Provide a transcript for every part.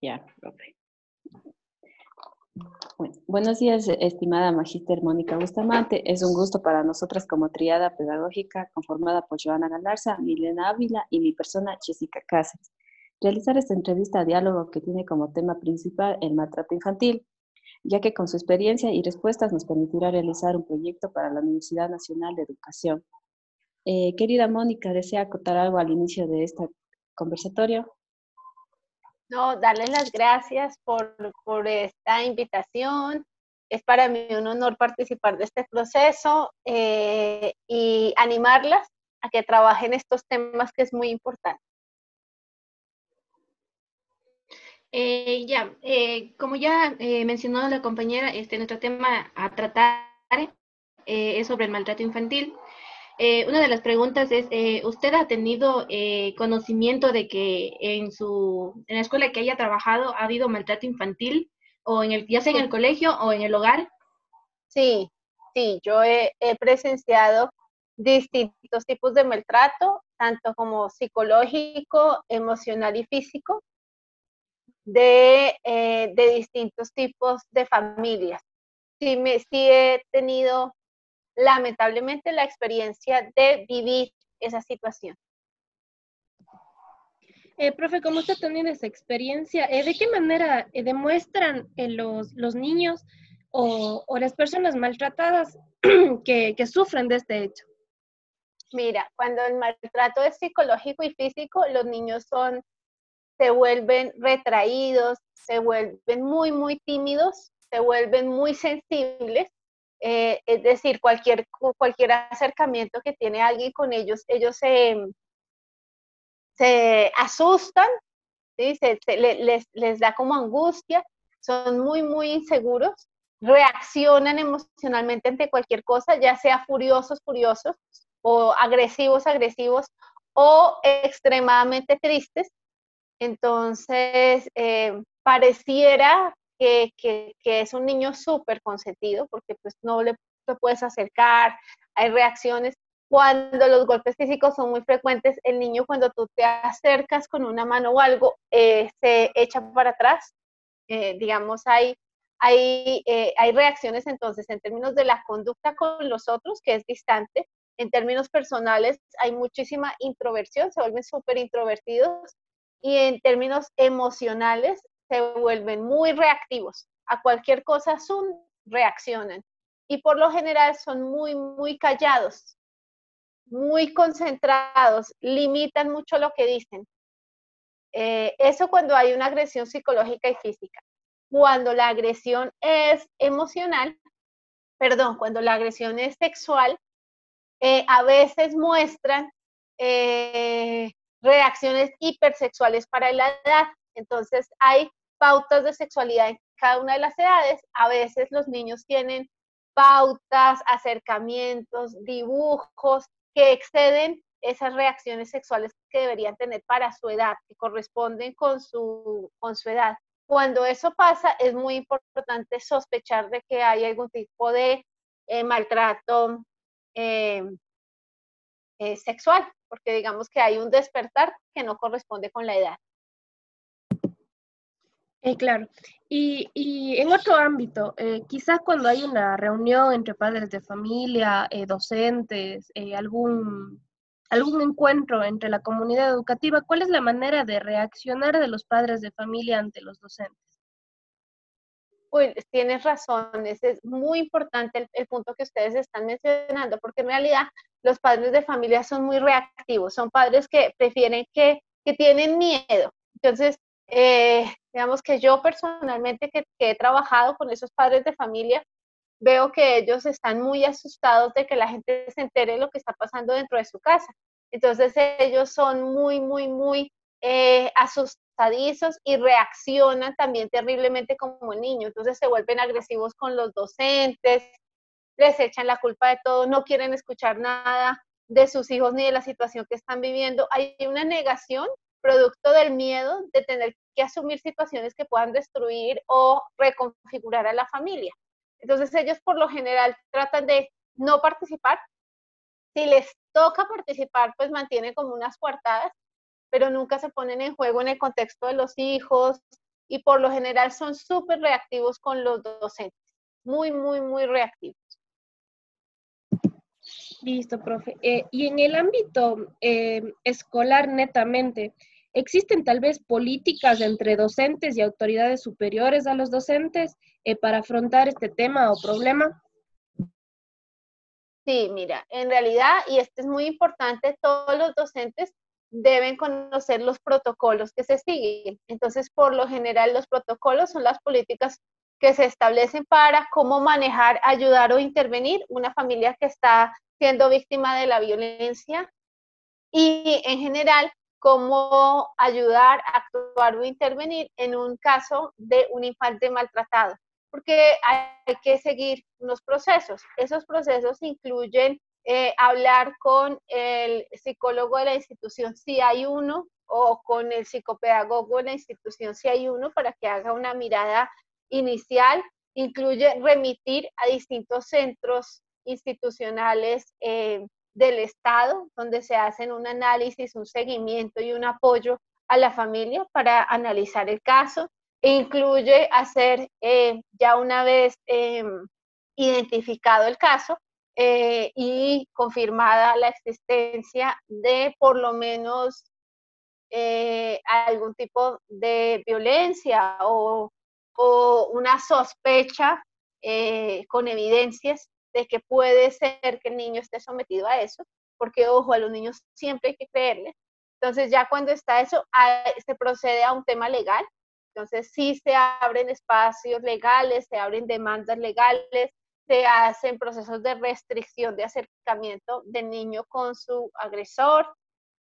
Ya, buenos días, estimada Magíster Mónica Bustamante. Es un gusto para nosotras como triada pedagógica conformada por Joana Galarza, Milena Ávila y mi persona Jessica Cáceres. Realizar esta entrevista a diálogo que tiene como tema principal el maltrato infantil, ya que con su experiencia y respuestas nos permitirá realizar un proyecto para la Universidad Nacional de Educación. Eh, querida Mónica, ¿desea acotar algo al inicio de este conversatorio? No, darles las gracias por, esta invitación. Es para mí un honor participar de este proceso eh, y animarlas a que trabajen estos temas que es muy importante. Eh, ya, eh, como ya mencionó la compañera, este, nuestro tema a tratar es sobre el maltrato infantil. Eh, una de las preguntas es, eh, ¿usted ha tenido eh, conocimiento de que en su en la escuela que haya trabajado ha habido maltrato infantil o en el ya sea en el colegio o en el hogar? Sí, sí, yo he, presenciado distintos tipos de maltrato, tanto como psicológico, emocional y físico, de, de distintos tipos de familias. Sí, me, sí he tenido lamentablemente la experiencia de vivir esa situación. Eh, profe, como usted tenido esa experiencia, eh, ¿de qué manera eh, demuestran los, los, niños o, las personas maltratadas que, que, sufren de este hecho? Mira, cuando el maltrato es psicológico y físico, los niños son, se vuelven retraídos, se vuelven muy, muy tímidos, se vuelven muy sensibles eh, es decir, cualquier, cualquier acercamiento que tiene alguien con ellos, ellos se, se asustan, ¿sí? les, les da como angustia, son muy, muy inseguros, reaccionan emocionalmente ante cualquier cosa, ya sea furiosos, furiosos, o agresivos, agresivos, o extremadamente tristes. Entonces, eh, pareciera que, es un niño súper consentido porque pues no le puedes acercar, hay reacciones. Cuando los golpes físicos son muy frecuentes, el niño cuando tú te acercas con una mano o algo, eh, se echa para atrás. Eh, digamos, hay, hay, eh, hay reacciones entonces en términos de la conducta con los otros, que es distante. En términos personales, hay muchísima introversión, se vuelven súper introvertidos. Y en términos emocionales, se vuelven muy reactivos. A cualquier cosa reaccionan. Y por lo general son muy, muy callados, muy concentrados, limitan mucho lo que dicen. Eh, eso cuando hay una agresión psicológica y física. Cuando la agresión es emocional, perdón, cuando la agresión es sexual, eh, a veces muestran eh, reacciones hipersexuales para la edad. Entonces hay pautas de sexualidad en cada una de las edades. A veces los niños tienen pautas, acercamientos, dibujos que exceden esas reacciones sexuales que deberían tener para su edad, que corresponden con su, con su edad. Cuando eso pasa, es muy importante sospechar de que hay algún tipo de eh, maltrato eh, eh, sexual, porque digamos que hay un despertar que no corresponde con la edad. Eh, claro. Y, en otro ámbito, eh, quizás cuando hay una reunión entre padres de familia, eh, docentes, algún, algún encuentro entre la comunidad educativa, ¿cuál es la manera de reaccionar de los padres de familia ante los docentes? Pues tienes razón, es muy importante el, el, punto que ustedes están mencionando, porque en realidad los padres de familia son muy reactivos, son padres que prefieren que, que tienen miedo. Entonces, eh, digamos que yo personalmente que, he trabajado con esos padres de familia, veo que ellos están muy asustados de que la gente se entere lo que está pasando dentro de su casa. Entonces ellos son muy, muy, muy eh, asustadizos y reaccionan también terriblemente como niños. Entonces se vuelven agresivos con los docentes, les echan la culpa de todo, no quieren escuchar nada de sus hijos ni de la situación que están viviendo. Hay una negación producto del miedo de tener que asumir situaciones que puedan destruir o reconfigurar a la familia. Entonces ellos por lo general tratan de no participar. Si les toca participar, pues mantienen como unas coartadas, pero nunca se ponen en juego en el contexto de los hijos, y por lo general son súper reactivos con los docentes, muy, muy, muy reactivos. Listo, profe. Eh, y en el ámbito eh, escolar netamente, ¿existen tal vez políticas entre docentes y autoridades superiores a los docentes eh, para afrontar este tema o problema? Sí, mira, en realidad, y esto es muy importante, todos los docentes deben conocer los protocolos que se siguen. Entonces, por lo general, los protocolos son las políticas que se establecen para cómo manejar, ayudar o intervenir una familia que está siendo víctima de la violencia y en general cómo ayudar, actuar o intervenir en un caso de un infante maltratado, porque hay que seguir unos procesos. Esos procesos incluyen eh, hablar con el psicólogo de la institución si hay uno o con el psicopedagogo de la institución si hay uno para que haga una mirada inicial. Incluye remitir a distintos centros institucionales eh, del Estado, donde se hacen un análisis, un seguimiento y un apoyo a la familia para analizar el caso. E incluye hacer, eh, ya una vez em, identificado el caso eh, y confirmada la existencia de por lo menos algún tipo de violencia o, o una sospecha con evidencias de que puede ser que el niño esté sometido a eso, porque ojo, a los niños siempre hay que creerle. Entonces ya cuando está eso, se procede a un tema legal. Entonces sí se abren espacios legales, se abren demandas legales, se hacen procesos de restricción de acercamiento del niño con su agresor.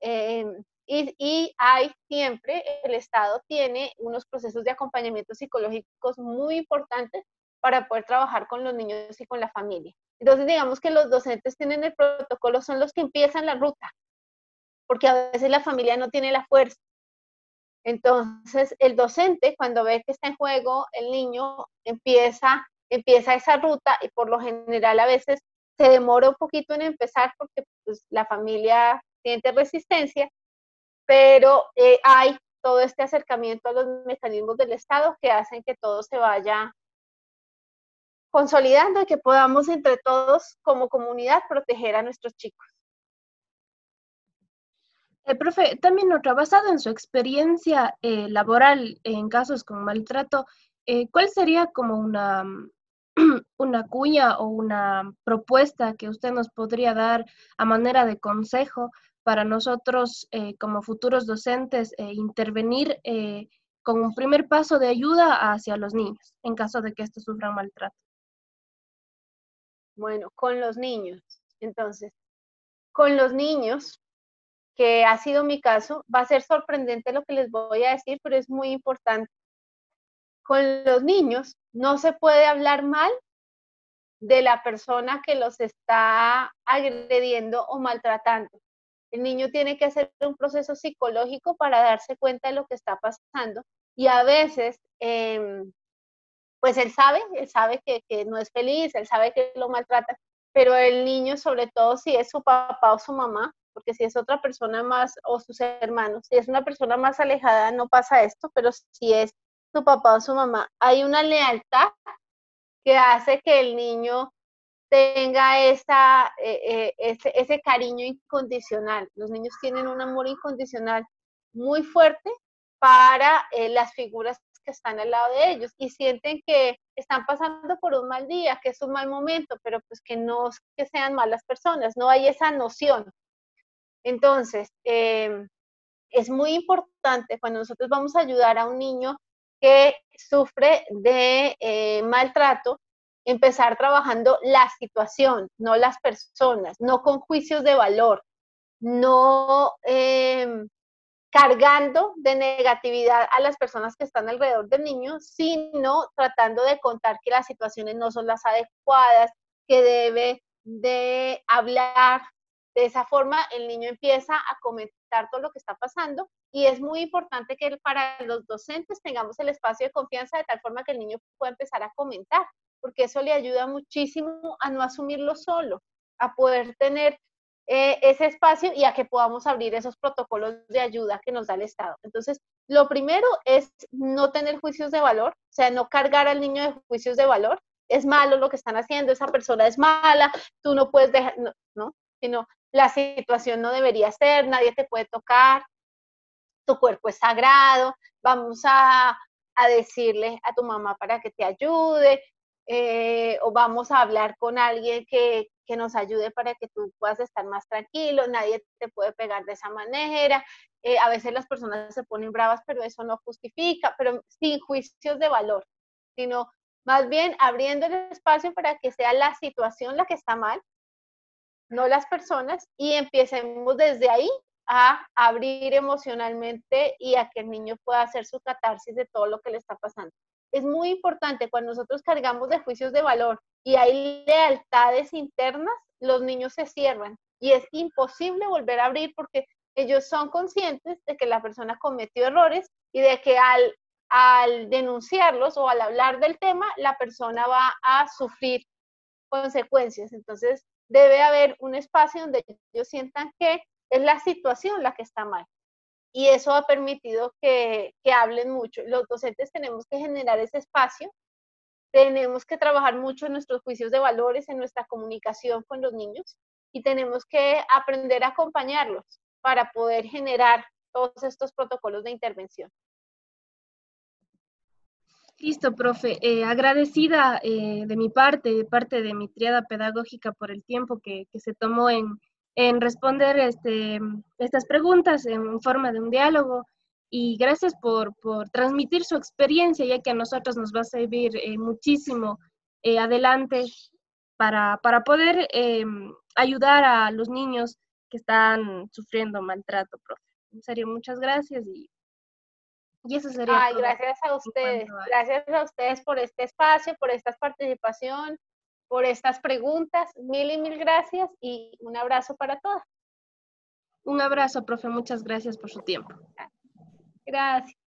Em, y, y, hay siempre, el Estado tiene unos procesos de acompañamiento psicológicos muy importantes para poder trabajar con los niños y con la familia. Entonces, digamos que los docentes tienen el protocolo, son los que empiezan la ruta, porque a veces la familia no tiene la fuerza. Entonces, el docente, cuando ve que está en juego, el niño empieza, empieza esa ruta y por lo general a veces se demora un poquito en empezar porque pues, la familia siente resistencia, pero eh, hay todo este acercamiento a los mecanismos del Estado que hacen que todo se vaya consolidando y que podamos entre todos como comunidad proteger a nuestros chicos. Eh, profe, también otra, basado en su experiencia eh, laboral en casos con maltrato, eh, ¿cuál sería como una, una cuña o una propuesta que usted nos podría dar a manera de consejo para nosotros como futuros docentes intervenir con un primer paso de ayuda hacia los niños en caso de que estos sufran maltrato? Bueno, con los niños. Entonces, con los niños, que ha sido mi caso, va a ser sorprendente lo que les voy a decir, pero es muy importante. Con los niños no se puede hablar mal de la persona que los está agrediendo o maltratando. El niño tiene que hacer un proceso psicológico para darse cuenta de lo que está pasando y a veces em, pues él sabe, él sabe que, no es feliz, él sabe que lo maltrata, pero el niño, sobre todo si es su papá o su mamá, porque si es otra persona más o sus hermanos, si es una persona más alejada no pasa esto, pero si es su papá o su mamá, hay una lealtad que hace que el niño tenga esa, eh, eh, ese, cariño incondicional. Los niños tienen un amor incondicional muy fuerte para eh, las figuras que están al lado de ellos y sienten que están pasando por un mal día, que es un mal momento, pero pues que no que sean malas personas, no hay esa noción. Entonces, em, es muy importante cuando nosotros vamos a ayudar a un niño que sufre de eh, maltrato, empezar trabajando la situación, no las personas, no con juicios de valor, no em, cargando de negatividad a las personas que están alrededor del niño, sino tratando de contar que las situaciones no son las adecuadas, que debe de hablar. De esa forma, el niño empieza a comentar todo lo que está pasando y es muy importante que para los docentes tengamos el espacio de confianza de tal forma que el niño pueda empezar a comentar, porque eso le ayuda muchísimo a no asumirlo solo, a poder tener eh, ese espacio y a que podamos abrir esos protocolos de ayuda que nos da el Estado. Entonces, lo primero es no tener juicios de valor, o sea, no cargar al niño de juicios de valor. Es malo lo que están haciendo, esa persona es mala, tú no puedes dejar, no, ¿no? sino la situación no debería ser, nadie te puede tocar, tu cuerpo es sagrado, vamos a, a decirle a tu mamá para que te ayude, eh, o vamos a hablar con alguien que, que, nos ayude para que tú puedas estar más tranquilo, nadie te puede pegar de esa manera. Eh, a veces las personas se ponen bravas, pero eso no justifica, pero sin juicios de valor, sino más bien abriendo el espacio para que sea la situación la que está mal, no las personas, y empecemos desde ahí a abrir emocionalmente y a que el niño pueda hacer su catarsis de todo lo que le está pasando. Es muy importante cuando nosotros cargamos de juicios de valor y hay lealtades internas, los niños se cierran y es imposible volver a abrir porque ellos son conscientes de que la persona cometió errores y de que al, al denunciarlos o al hablar del tema, la persona va a sufrir consecuencias. Entonces, debe haber un espacio donde ellos sientan que es la situación la que está mal. Y eso ha permitido que, que hablen mucho. Los docentes tenemos que generar ese espacio, tenemos que trabajar mucho en nuestros juicios de valores, en nuestra comunicación con los niños y tenemos que aprender a acompañarlos para poder generar todos estos protocolos de intervención. Listo, profe. Eh, agradecida eh, de mi parte, de parte de mi triada pedagógica por el tiempo que, que se tomó en, en responder este, estas preguntas en forma de un diálogo y gracias por, por transmitir su experiencia, ya que a nosotros nos va a servir eh, muchísimo eh, adelante para, para poder eh, ayudar a los niños que están sufriendo maltrato, profe. En serio, muchas gracias y, y eso sería. Ay, gracias a ustedes, gracias a ustedes por este espacio, por esta participación por estas preguntas. Mil y mil gracias y un abrazo para todas. Un abrazo, profe. Muchas gracias por su tiempo. Gracias.